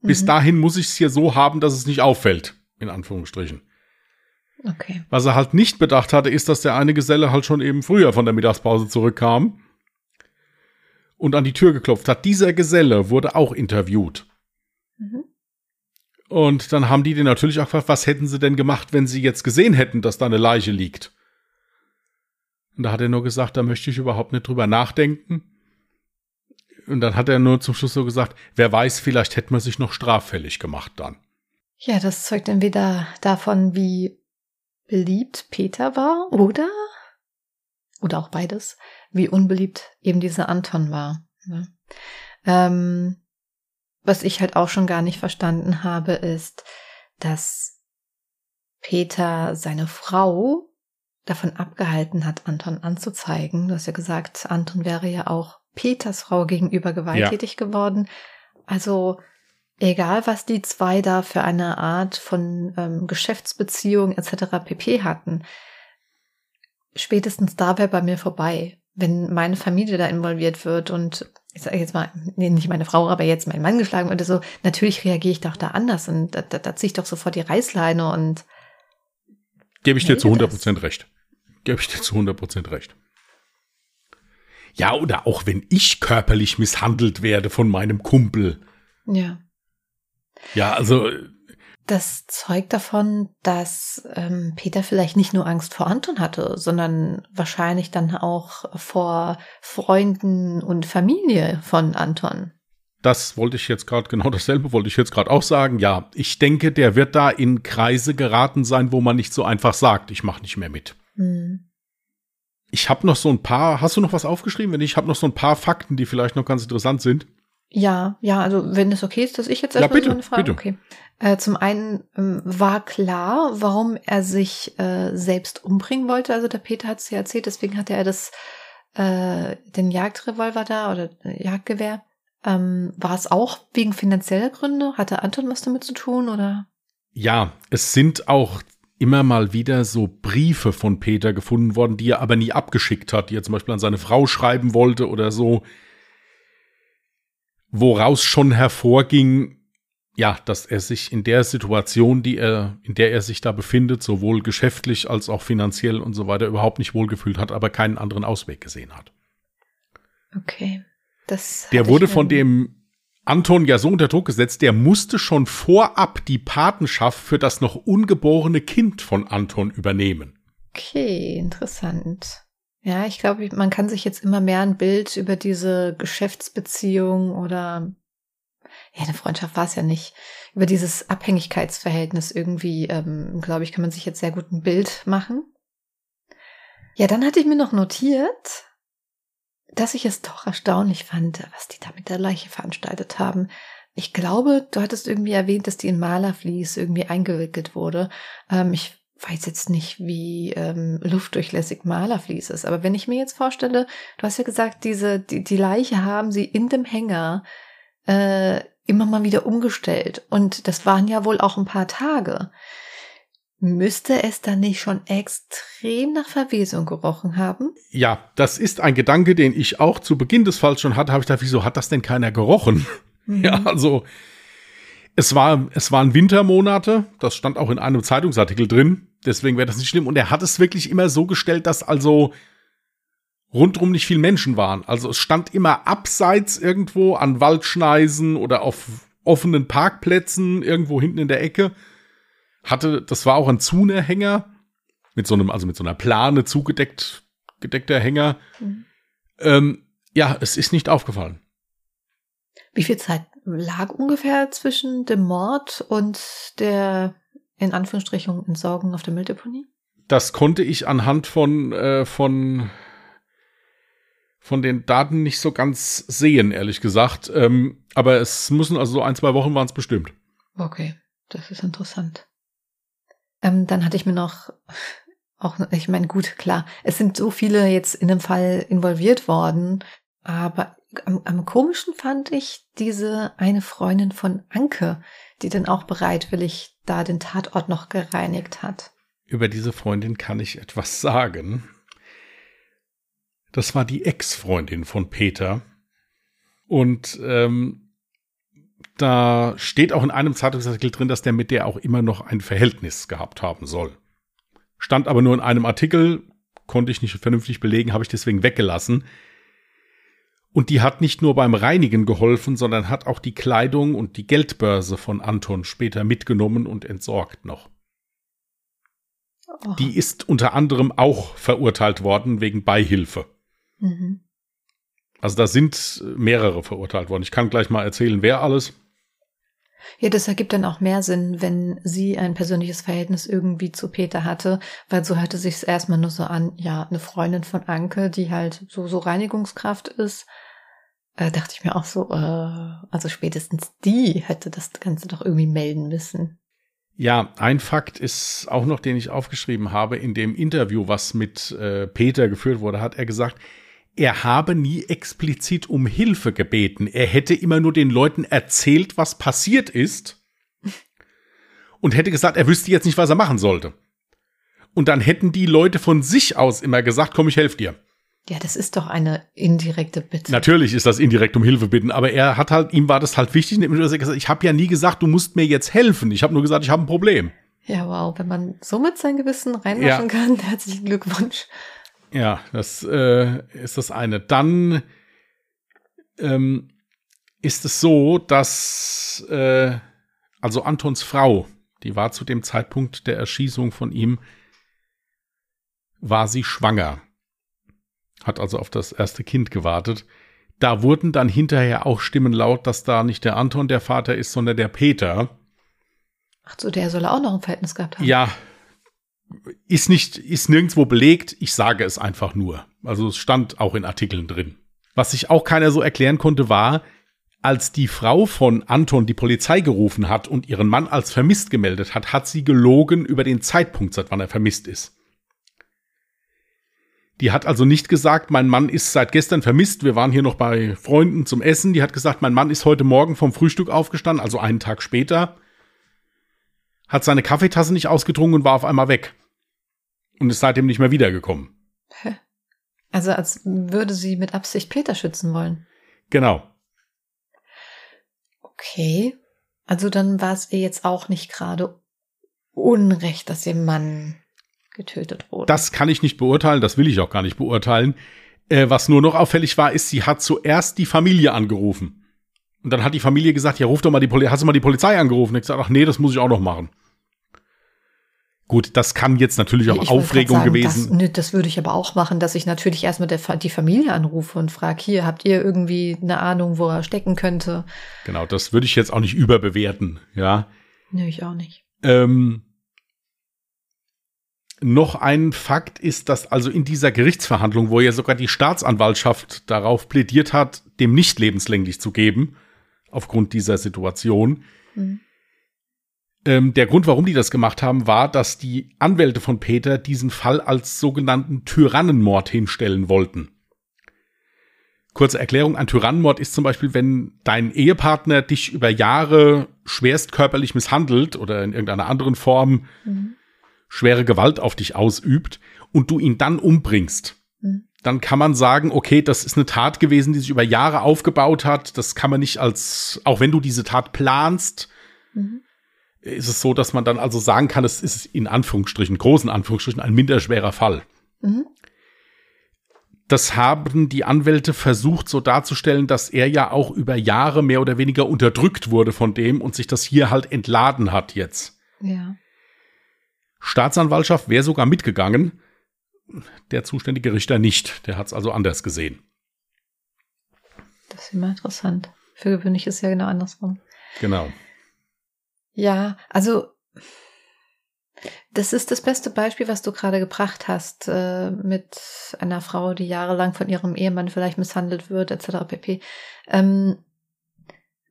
Bis mhm. dahin muss ich es hier so haben, dass es nicht auffällt, in Anführungsstrichen. Okay. Was er halt nicht bedacht hatte, ist, dass der eine Geselle halt schon eben früher von der Mittagspause zurückkam und an die Tür geklopft hat. Dieser Geselle wurde auch interviewt. Mhm. Und dann haben die den natürlich auch gefragt, was hätten sie denn gemacht, wenn sie jetzt gesehen hätten, dass da eine Leiche liegt? Und da hat er nur gesagt, da möchte ich überhaupt nicht drüber nachdenken. Und dann hat er nur zum Schluss so gesagt, wer weiß, vielleicht hätte man sich noch straffällig gemacht dann. Ja, das zeugt entweder davon, wie beliebt Peter war, oder? Oder auch beides, wie unbeliebt eben dieser Anton war. Ne? Ähm, was ich halt auch schon gar nicht verstanden habe, ist, dass Peter seine Frau davon abgehalten hat, Anton anzuzeigen. Du hast ja gesagt, Anton wäre ja auch Peters Frau gegenüber gewalttätig ja. geworden. Also egal, was die zwei da für eine Art von ähm, Geschäftsbeziehung etc. pp hatten, spätestens da wäre bei mir vorbei. Wenn meine Familie da involviert wird und ich sage jetzt mal, nee, nicht meine Frau, aber jetzt mein Mann geschlagen wird, so, natürlich reagiere ich doch da anders und da, da, da ziehe ich doch sofort die Reißleine und Gebe ich dir zu 100% recht. Gebe ich dir zu 100% recht. Ja, oder auch wenn ich körperlich misshandelt werde von meinem Kumpel. Ja. Ja, also. Das zeugt davon, dass ähm, Peter vielleicht nicht nur Angst vor Anton hatte, sondern wahrscheinlich dann auch vor Freunden und Familie von Anton. Das wollte ich jetzt gerade, genau dasselbe wollte ich jetzt gerade auch sagen. Ja, ich denke, der wird da in Kreise geraten sein, wo man nicht so einfach sagt, ich mache nicht mehr mit. Hm. Ich habe noch so ein paar, hast du noch was aufgeschrieben? Wenn ich habe noch so ein paar Fakten, die vielleicht noch ganz interessant sind. Ja, ja, also wenn es okay ist, dass ich jetzt erstmal ja, bitte, so eine Frage. Bitte. Okay. Äh, zum einen ähm, war klar, warum er sich äh, selbst umbringen wollte. Also der Peter hat es ja erzählt, deswegen hatte er das äh, den Jagdrevolver da oder äh, Jagdgewehr. Ähm, war es auch wegen finanzieller Gründe? Hatte Anton was damit zu tun oder? Ja, es sind auch immer mal wieder so Briefe von Peter gefunden worden, die er aber nie abgeschickt hat, die er zum Beispiel an seine Frau schreiben wollte oder so, woraus schon hervorging, ja, dass er sich in der Situation, die er, in der er sich da befindet, sowohl geschäftlich als auch finanziell und so weiter, überhaupt nicht wohlgefühlt hat, aber keinen anderen Ausweg gesehen hat. Okay. Das der wurde von dem Anton ja so unter Druck gesetzt, der musste schon vorab die Patenschaft für das noch ungeborene Kind von Anton übernehmen. Okay, interessant. Ja, ich glaube, man kann sich jetzt immer mehr ein Bild über diese Geschäftsbeziehung oder ja, eine Freundschaft war es ja nicht, über dieses Abhängigkeitsverhältnis irgendwie, ähm, glaube ich, kann man sich jetzt sehr gut ein Bild machen. Ja, dann hatte ich mir noch notiert, dass ich es doch erstaunlich fand, was die da mit der Leiche veranstaltet haben. Ich glaube, du hattest irgendwie erwähnt, dass die in Malerflies irgendwie eingewickelt wurde. Ähm, ich weiß jetzt nicht, wie ähm, luftdurchlässig Malerflies ist, aber wenn ich mir jetzt vorstelle, du hast ja gesagt, diese, die, die Leiche haben sie in dem Hänger äh, immer mal wieder umgestellt. Und das waren ja wohl auch ein paar Tage. Müsste es dann nicht schon extrem nach Verwesung gerochen haben? Ja, das ist ein Gedanke, den ich auch zu Beginn des Falls schon hatte. Habe ich gedacht, wieso hat das denn keiner gerochen? Mhm. Ja, also es war, es waren Wintermonate. Das stand auch in einem Zeitungsartikel drin. Deswegen wäre das nicht schlimm. Und er hat es wirklich immer so gestellt, dass also rundrum nicht viel Menschen waren. Also es stand immer abseits irgendwo an Waldschneisen oder auf offenen Parkplätzen irgendwo hinten in der Ecke. Hatte, das war auch ein Zunerhänger mit so einem, also mit so einer Plane zugedeckt, gedeckter Hänger. Mhm. Ähm, ja, es ist nicht aufgefallen. Wie viel Zeit lag ungefähr zwischen dem Mord und der in Anführungsstrichen Entsorgung auf der Mülldeponie? Das konnte ich anhand von, äh, von von den Daten nicht so ganz sehen, ehrlich gesagt. Ähm, aber es müssen also so ein, zwei Wochen waren es bestimmt. Okay, das ist interessant. Ähm, dann hatte ich mir noch auch, ich meine, gut, klar, es sind so viele jetzt in dem Fall involviert worden, aber am, am komischen fand ich diese eine Freundin von Anke, die dann auch bereitwillig da den Tatort noch gereinigt hat. Über diese Freundin kann ich etwas sagen. Das war die Ex-Freundin von Peter. Und ähm, da steht auch in einem Zeitungsartikel drin, dass der mit der auch immer noch ein Verhältnis gehabt haben soll. Stand aber nur in einem Artikel, konnte ich nicht vernünftig belegen, habe ich deswegen weggelassen. Und die hat nicht nur beim Reinigen geholfen, sondern hat auch die Kleidung und die Geldbörse von Anton später mitgenommen und entsorgt noch. Oh. Die ist unter anderem auch verurteilt worden wegen Beihilfe. Mhm. Also da sind mehrere verurteilt worden. Ich kann gleich mal erzählen, wer alles. Ja, das ergibt dann auch mehr Sinn, wenn sie ein persönliches Verhältnis irgendwie zu Peter hatte, weil so hörte sich es erstmal nur so an, ja, eine Freundin von Anke, die halt so, so Reinigungskraft ist. Äh, dachte ich mir auch so, äh, also spätestens die hätte das Ganze doch irgendwie melden müssen. Ja, ein Fakt ist auch noch, den ich aufgeschrieben habe. In dem Interview, was mit äh, Peter geführt wurde, hat er gesagt, er habe nie explizit um Hilfe gebeten. Er hätte immer nur den Leuten erzählt, was passiert ist. Und hätte gesagt, er wüsste jetzt nicht, was er machen sollte. Und dann hätten die Leute von sich aus immer gesagt, komm, ich helfe dir. Ja, das ist doch eine indirekte Bitte. Natürlich ist das indirekt um Hilfe bitten, aber er hat halt, ihm war das halt wichtig, ich habe ja nie gesagt, du musst mir jetzt helfen. Ich habe nur gesagt, ich habe ein Problem. Ja, wow, wenn man so mit seinem Gewissen reinwaschen ja. kann, herzlichen Glückwunsch. Ja, das äh, ist das eine. Dann ähm, ist es so, dass äh, also Antons Frau, die war zu dem Zeitpunkt der Erschießung von ihm, war sie schwanger. Hat also auf das erste Kind gewartet. Da wurden dann hinterher auch Stimmen laut, dass da nicht der Anton der Vater ist, sondern der Peter. Ach so, der soll auch noch ein Verhältnis gehabt haben. Ja, ist nicht, ist nirgendwo belegt. Ich sage es einfach nur. Also es stand auch in Artikeln drin. Was sich auch keiner so erklären konnte, war, als die Frau von Anton die Polizei gerufen hat und ihren Mann als vermisst gemeldet hat, hat sie gelogen über den Zeitpunkt, seit wann er vermisst ist. Die hat also nicht gesagt, mein Mann ist seit gestern vermisst, wir waren hier noch bei Freunden zum Essen. Die hat gesagt, mein Mann ist heute Morgen vom Frühstück aufgestanden, also einen Tag später, hat seine Kaffeetasse nicht ausgetrunken und war auf einmal weg und ist seitdem nicht mehr wiedergekommen. Also als würde sie mit Absicht Peter schützen wollen. Genau. Okay. Also dann war es ihr jetzt auch nicht gerade Unrecht, dass ihr Mann getötet wurde. Das kann ich nicht beurteilen, das will ich auch gar nicht beurteilen. Äh, was nur noch auffällig war, ist, sie hat zuerst die Familie angerufen. Und dann hat die Familie gesagt, ja, ruf doch mal die Polizei, hast du mal die Polizei angerufen? Ich gesagt, ach nee, das muss ich auch noch machen. Gut, das kann jetzt natürlich auch ich Aufregung sagen, gewesen. Das, ne, das würde ich aber auch machen, dass ich natürlich erstmal der, die Familie anrufe und frage, hier, habt ihr irgendwie eine Ahnung, wo er stecken könnte? Genau, das würde ich jetzt auch nicht überbewerten, ja. Nö, ich auch nicht. Ähm, noch ein Fakt ist, dass also in dieser Gerichtsverhandlung, wo ja sogar die Staatsanwaltschaft darauf plädiert hat, dem nicht lebenslänglich zu geben, aufgrund dieser Situation, mhm Ähm, der Grund, warum die das gemacht haben, war, dass die Anwälte von Peter diesen Fall als sogenannten Tyrannenmord hinstellen wollten. Kurze Erklärung, ein Tyrannenmord ist zum Beispiel, wenn dein Ehepartner dich über Jahre schwerst körperlich misshandelt oder in irgendeiner anderen Form mhm. schwere Gewalt auf dich ausübt und du ihn dann umbringst. Mhm. Dann kann man sagen, okay, das ist eine Tat gewesen, die sich über Jahre aufgebaut hat. Das kann man nicht als, auch wenn du diese Tat planst, mhm. Ist es so, dass man dann also sagen kann, es ist in Anführungsstrichen, großen Anführungsstrichen, ein minderschwerer Fall. Mhm das haben die Anwälte versucht so darzustellen, dass er ja auch über Jahre mehr oder weniger unterdrückt wurde von dem und sich das hier halt entladen hat jetzt. Ja. Staatsanwaltschaft wäre sogar mitgegangen, der zuständige Richter nicht. Der hat es also anders gesehen. Das ist immer interessant. Für gewöhnlich ist es ja genau andersrum. Genau. Ja, also das ist das beste Beispiel, was du gerade gebracht hast, äh, mit einer Frau, die jahrelang von ihrem Ehemann vielleicht misshandelt wird, etc. pp. Ähm,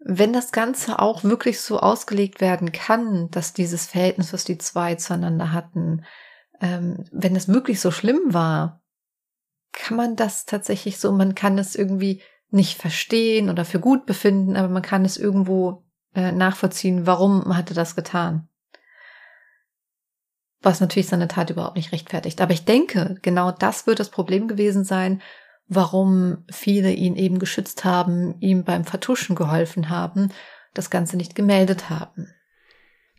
wenn das Ganze auch wirklich so ausgelegt werden kann, dass dieses Verhältnis, was die zwei zueinander hatten, ähm, wenn es wirklich so schlimm war, kann man das tatsächlich so, man kann es irgendwie nicht verstehen oder für gut befinden, aber man kann es irgendwo äh, nachvollziehen, warum hatte das getan was natürlich seine Tat überhaupt nicht rechtfertigt. Aber ich denke, genau das wird das Problem gewesen sein, warum viele ihn eben geschützt haben, ihm beim Vertuschen geholfen haben, das Ganze nicht gemeldet haben.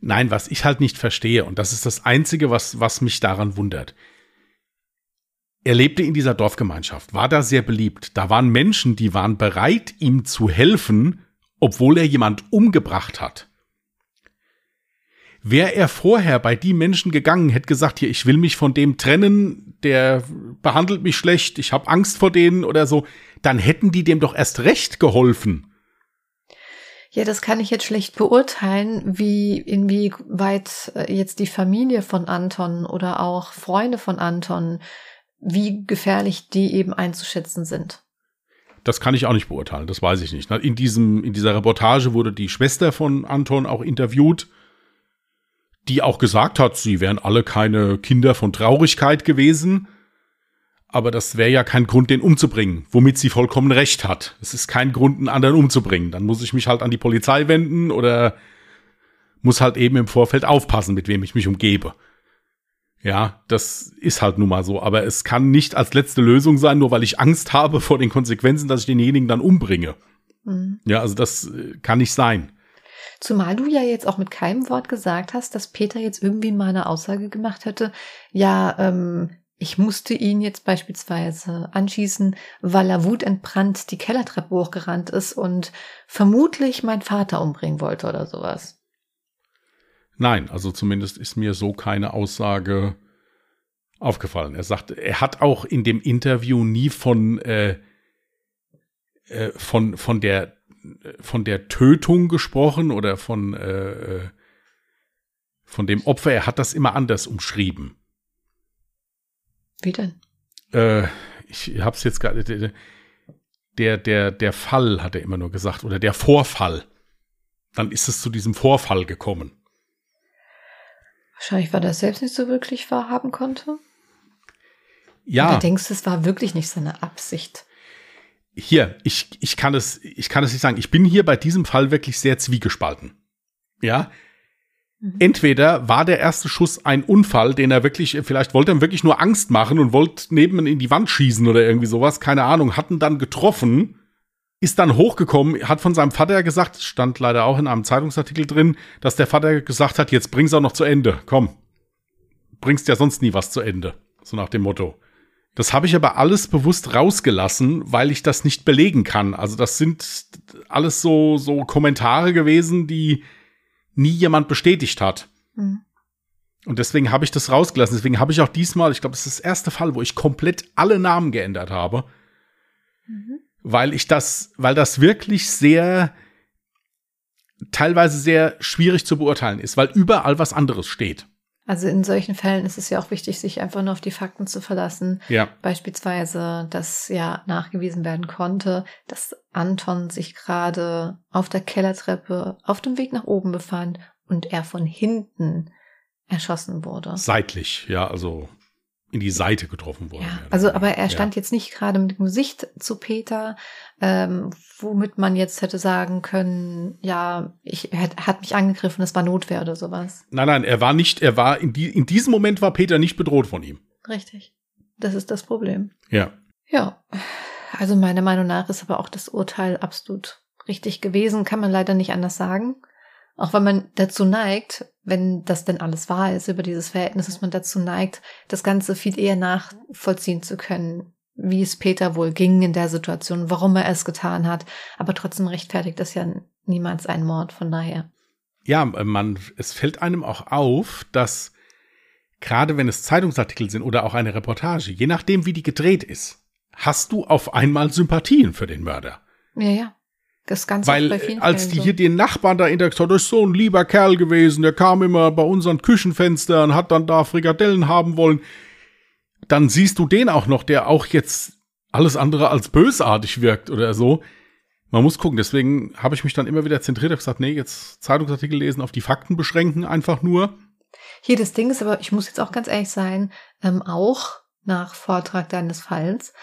Nein, was ich halt nicht verstehe, und das ist das Einzige, was, was mich daran wundert. Er lebte in dieser Dorfgemeinschaft, war da sehr beliebt. Da waren Menschen, die waren bereit, ihm zu helfen, obwohl er jemand umgebracht hat. Wäre er vorher bei die Menschen gegangen, hätte gesagt, hier, ich will mich von dem trennen, der behandelt mich schlecht, ich habe Angst vor denen oder so, dann hätten die dem doch erst recht geholfen. Ja, das kann ich jetzt schlecht beurteilen, wie inwieweit äh, jetzt die Familie von Anton oder auch Freunde von Anton, wie gefährlich die eben einzuschätzen sind. Das kann ich auch nicht beurteilen, das weiß ich nicht. In diesem, in dieser Reportage wurde die Schwester von Anton auch interviewt die auch gesagt hat, sie wären alle keine Kinder von Traurigkeit gewesen. Aber das wäre ja kein Grund, den umzubringen, womit sie vollkommen recht hat. Es ist kein Grund, einen anderen umzubringen. Dann muss ich mich halt an die Polizei wenden oder muss halt eben im Vorfeld aufpassen, mit wem ich mich umgebe. Ja, das ist halt nun mal so. Aber es kann nicht als letzte Lösung sein, nur weil ich Angst habe vor den Konsequenzen, dass ich denjenigen dann umbringe. Mhm. Ja, also das äh, kann nicht sein. Zumal du ja jetzt auch mit keinem Wort gesagt hast, dass Peter jetzt irgendwie mal eine Aussage gemacht hätte, ja, ähm, ich musste ihn jetzt beispielsweise anschießen, weil er wutentbrannt die Kellertreppe hochgerannt ist und vermutlich meinen Vater umbringen wollte oder sowas. Nein, also zumindest ist mir so keine Aussage aufgefallen. Er sagt, er hat auch in dem Interview nie von, äh, äh, von, von der von der Tötung gesprochen oder von, äh, äh, von dem Opfer. Er hat das immer anders umschrieben. Wie denn? Äh, ich hab's jetzt gerade. Der, der, der Fall hat er immer nur gesagt oder der Vorfall. Dann ist es zu diesem Vorfall gekommen. Wahrscheinlich, weil er selbst nicht so wirklich wahrhaben konnte. Ja. Oder denkst du, es war wirklich nicht seine Absicht? hier, ich, ich kann es, ich kann es nicht sagen. Ich bin hier bei diesem Fall wirklich sehr zwiegespalten. Ja. Mhm. Entweder war der erste Schuss ein Unfall, den er wirklich, vielleicht wollte er ihm wirklich nur Angst machen und wollte neben in die Wand schießen oder irgendwie sowas, keine Ahnung, hatten dann getroffen, ist dann hochgekommen, hat von seinem Vater gesagt, stand leider auch in einem Zeitungsartikel drin, dass der Vater gesagt hat, jetzt bring's auch noch zu Ende, komm. Bringst ja sonst nie was zu Ende. So nach dem Motto. Das habe ich aber alles bewusst rausgelassen, weil ich das nicht belegen kann. Also das sind alles so, so Kommentare gewesen, die nie jemand bestätigt hat. Mhm. Und deswegen habe ich das rausgelassen. Deswegen habe ich auch diesmal, ich glaube, es ist das erste Fall, wo ich komplett alle Namen geändert habe. Mhm. Weil ich das, weil das wirklich sehr, teilweise sehr schwierig zu beurteilen ist, weil überall was anderes steht. Also in solchen Fällen ist es ja auch wichtig, sich einfach nur auf die Fakten zu verlassen. Ja. Beispielsweise, dass ja nachgewiesen werden konnte, dass Anton sich gerade auf der Kellertreppe auf dem Weg nach oben befand und er von hinten erschossen wurde. Seitlich, ja, also in die Seite getroffen worden. Ja, also aber er stand ja. jetzt nicht gerade mit dem Gesicht zu Peter, ähm, womit man jetzt hätte sagen können, ja, ich er hat mich angegriffen, es war Notwehr oder sowas. Nein, nein, er war nicht, er war in, die, in diesem Moment war Peter nicht bedroht von ihm. Richtig. Das ist das Problem. Ja. Ja. Also meiner Meinung nach ist aber auch das Urteil absolut richtig gewesen, kann man leider nicht anders sagen. Auch wenn man dazu neigt, wenn das denn alles wahr ist über dieses Verhältnis, dass man dazu neigt, das Ganze viel eher nachvollziehen zu können, wie es Peter wohl ging in der Situation, warum er es getan hat. Aber trotzdem rechtfertigt das ja niemals einen Mord, von daher. Ja, man, es fällt einem auch auf, dass gerade wenn es Zeitungsartikel sind oder auch eine Reportage, je nachdem, wie die gedreht ist, hast du auf einmal Sympathien für den Mörder. Ja, ja. Das Ganze Weil als die so. hier den Nachbarn da interviewt hat, das ist so ein lieber Kerl gewesen, der kam immer bei unseren Küchenfenstern, hat dann da Frikadellen haben wollen. Dann siehst du den auch noch, der auch jetzt alles andere als bösartig wirkt oder so. Man muss gucken, deswegen habe ich mich dann immer wieder zentriert, habe gesagt, nee, jetzt Zeitungsartikel lesen, auf die Fakten beschränken, einfach nur. Hier, das Ding ist aber, ich muss jetzt auch ganz ehrlich sein, ähm, auch nach Vortrag deines Falls,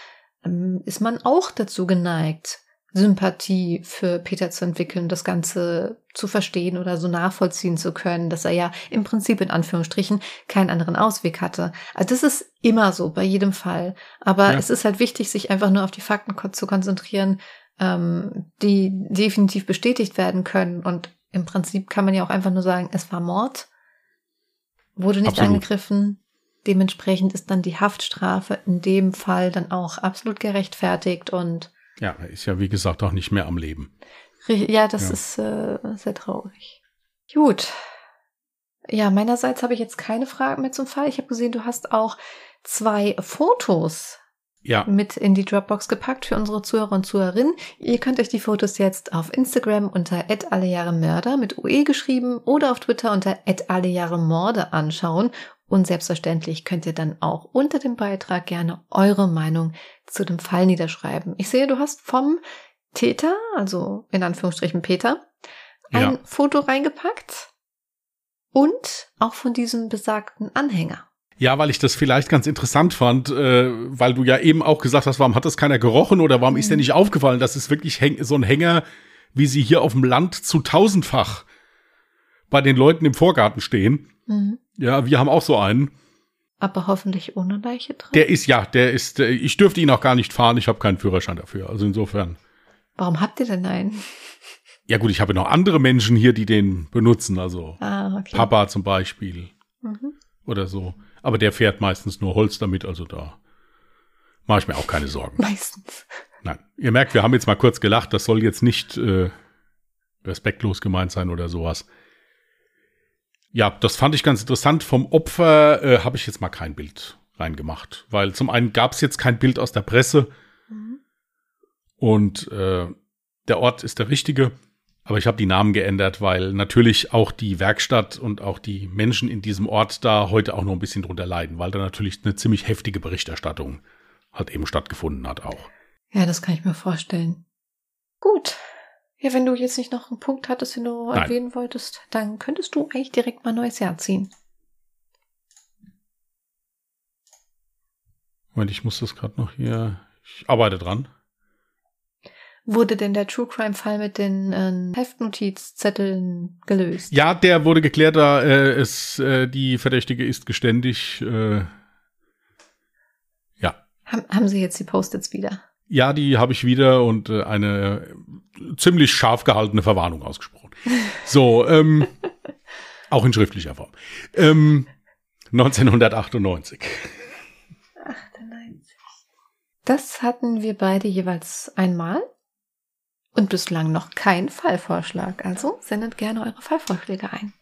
ähm, ist man auch dazu geneigt, Sympathie für Peter zu entwickeln, das Ganze zu verstehen oder so nachvollziehen zu können, dass er ja im Prinzip in Anführungsstrichen keinen anderen Ausweg hatte. Also das ist immer so bei jedem Fall. Aber ja. es ist halt wichtig, sich einfach nur auf die Fakten zu konzentrieren, ähm, die definitiv bestätigt werden können. Und im Prinzip kann man ja auch einfach nur sagen, es war Mord, wurde nicht Absolut. angegriffen. Dementsprechend ist dann die Haftstrafe in dem Fall dann auch absolut gerechtfertigt und ja, er ist ja wie gesagt auch nicht mehr am Leben. Ja, das ja. ist äh, sehr traurig. Gut. Ja, meinerseits habe ich jetzt keine Fragen mehr zum Fall. Ich habe gesehen, du hast auch zwei Fotos ja. mit in die Dropbox gepackt für unsere Zuhörer und Zuhörerinnen. Ihr könnt euch die Fotos jetzt auf Instagram unter @allejahremörder mit UE geschrieben oder auf Twitter unter @allejahremorde anschauen und selbstverständlich könnt ihr dann auch unter dem Beitrag gerne eure Meinung zu dem Fall niederschreiben. Ich sehe, du hast vom Täter, also in Anführungsstrichen Peter, ein ja. Foto reingepackt und auch von diesem besagten Anhänger. Ja, weil ich das vielleicht ganz interessant fand, äh, weil du ja eben auch gesagt hast, warum hat das keiner gerochen oder warum mhm. ist dir nicht aufgefallen, dass es wirklich so ein Hänger, wie sie hier auf dem Land zu tausendfach bei den Leuten im Vorgarten stehen. Mhm. Ja, wir haben auch so einen. Aber hoffentlich ohne Leiche drin. Der ist, ja, der ist, äh, ich dürfte ihn auch gar nicht fahren, ich habe keinen Führerschein dafür. Also insofern. Warum habt ihr denn einen? Ja gut, ich habe noch andere Menschen hier, die den benutzen, also ah, okay. Papa zum Beispiel mhm. oder so. Aber der fährt meistens nur Holz damit, also da mache ich mir auch keine Sorgen. Meistens. Nein, ihr merkt, wir haben jetzt mal kurz gelacht, das soll jetzt nicht äh, respektlos gemeint sein oder sowas. Ja, das fand ich ganz interessant. Vom Opfer äh, habe ich jetzt mal kein Bild reingemacht, weil zum einen gab es jetzt kein Bild aus der Presse mhm. und äh, der Ort ist der richtige, aber ich habe die Namen geändert, weil natürlich auch die Werkstatt und auch die Menschen in diesem Ort da heute auch noch ein bisschen drunter leiden, weil da natürlich eine ziemlich heftige Berichterstattung halt eben stattgefunden hat auch. Ja, das kann ich mir vorstellen. Gut, ja, wenn du jetzt nicht noch einen Punkt hattest, den du Nein. erwähnen wolltest, dann könntest du eigentlich direkt mal ein neues Jahr ziehen. Moment, ich muss das gerade noch hier. Ich arbeite dran. Wurde denn der True Crime Fall mit den äh, Heftnotizzetteln gelöst? Ja, der wurde geklärt, da äh, ist äh, die Verdächtige ist geständig. Äh, ja. Haben, haben Sie jetzt die Post-its wieder? Ja, die habe ich wieder und äh, eine ziemlich scharf gehaltene Verwarnung ausgesprochen. So, ähm, auch in schriftlicher Form. Ähm, 1998. 98. Das hatten wir beide jeweils einmal und bislang noch kein Fallvorschlag. Also sendet gerne eure Fallvorschläge ein.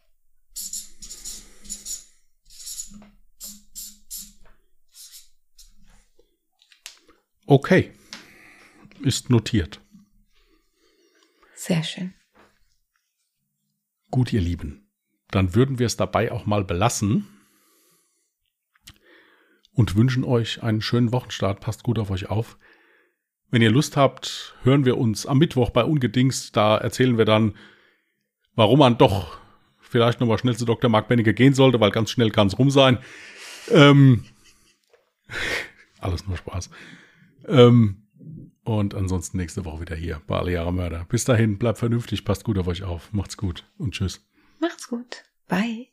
Okay. Ist notiert. Sehr schön. Gut, ihr Lieben. Dann würden wir es dabei auch mal belassen und wünschen euch einen schönen Wochenstart. Passt gut auf euch auf. Wenn ihr Lust habt, hören wir uns am Mittwoch bei Ungedingst. Da erzählen wir dann, warum man doch vielleicht nochmal schnell zu Dr. Mark Benecke gehen sollte, weil ganz schnell kann es rum sein. Ähm, alles nur Spaß. Ähm, und ansonsten nächste Woche wieder hier bei Alle Jahre Mörder. Bis dahin, bleibt vernünftig, passt gut auf euch auf. Macht's gut und tschüss. Macht's gut. Bye.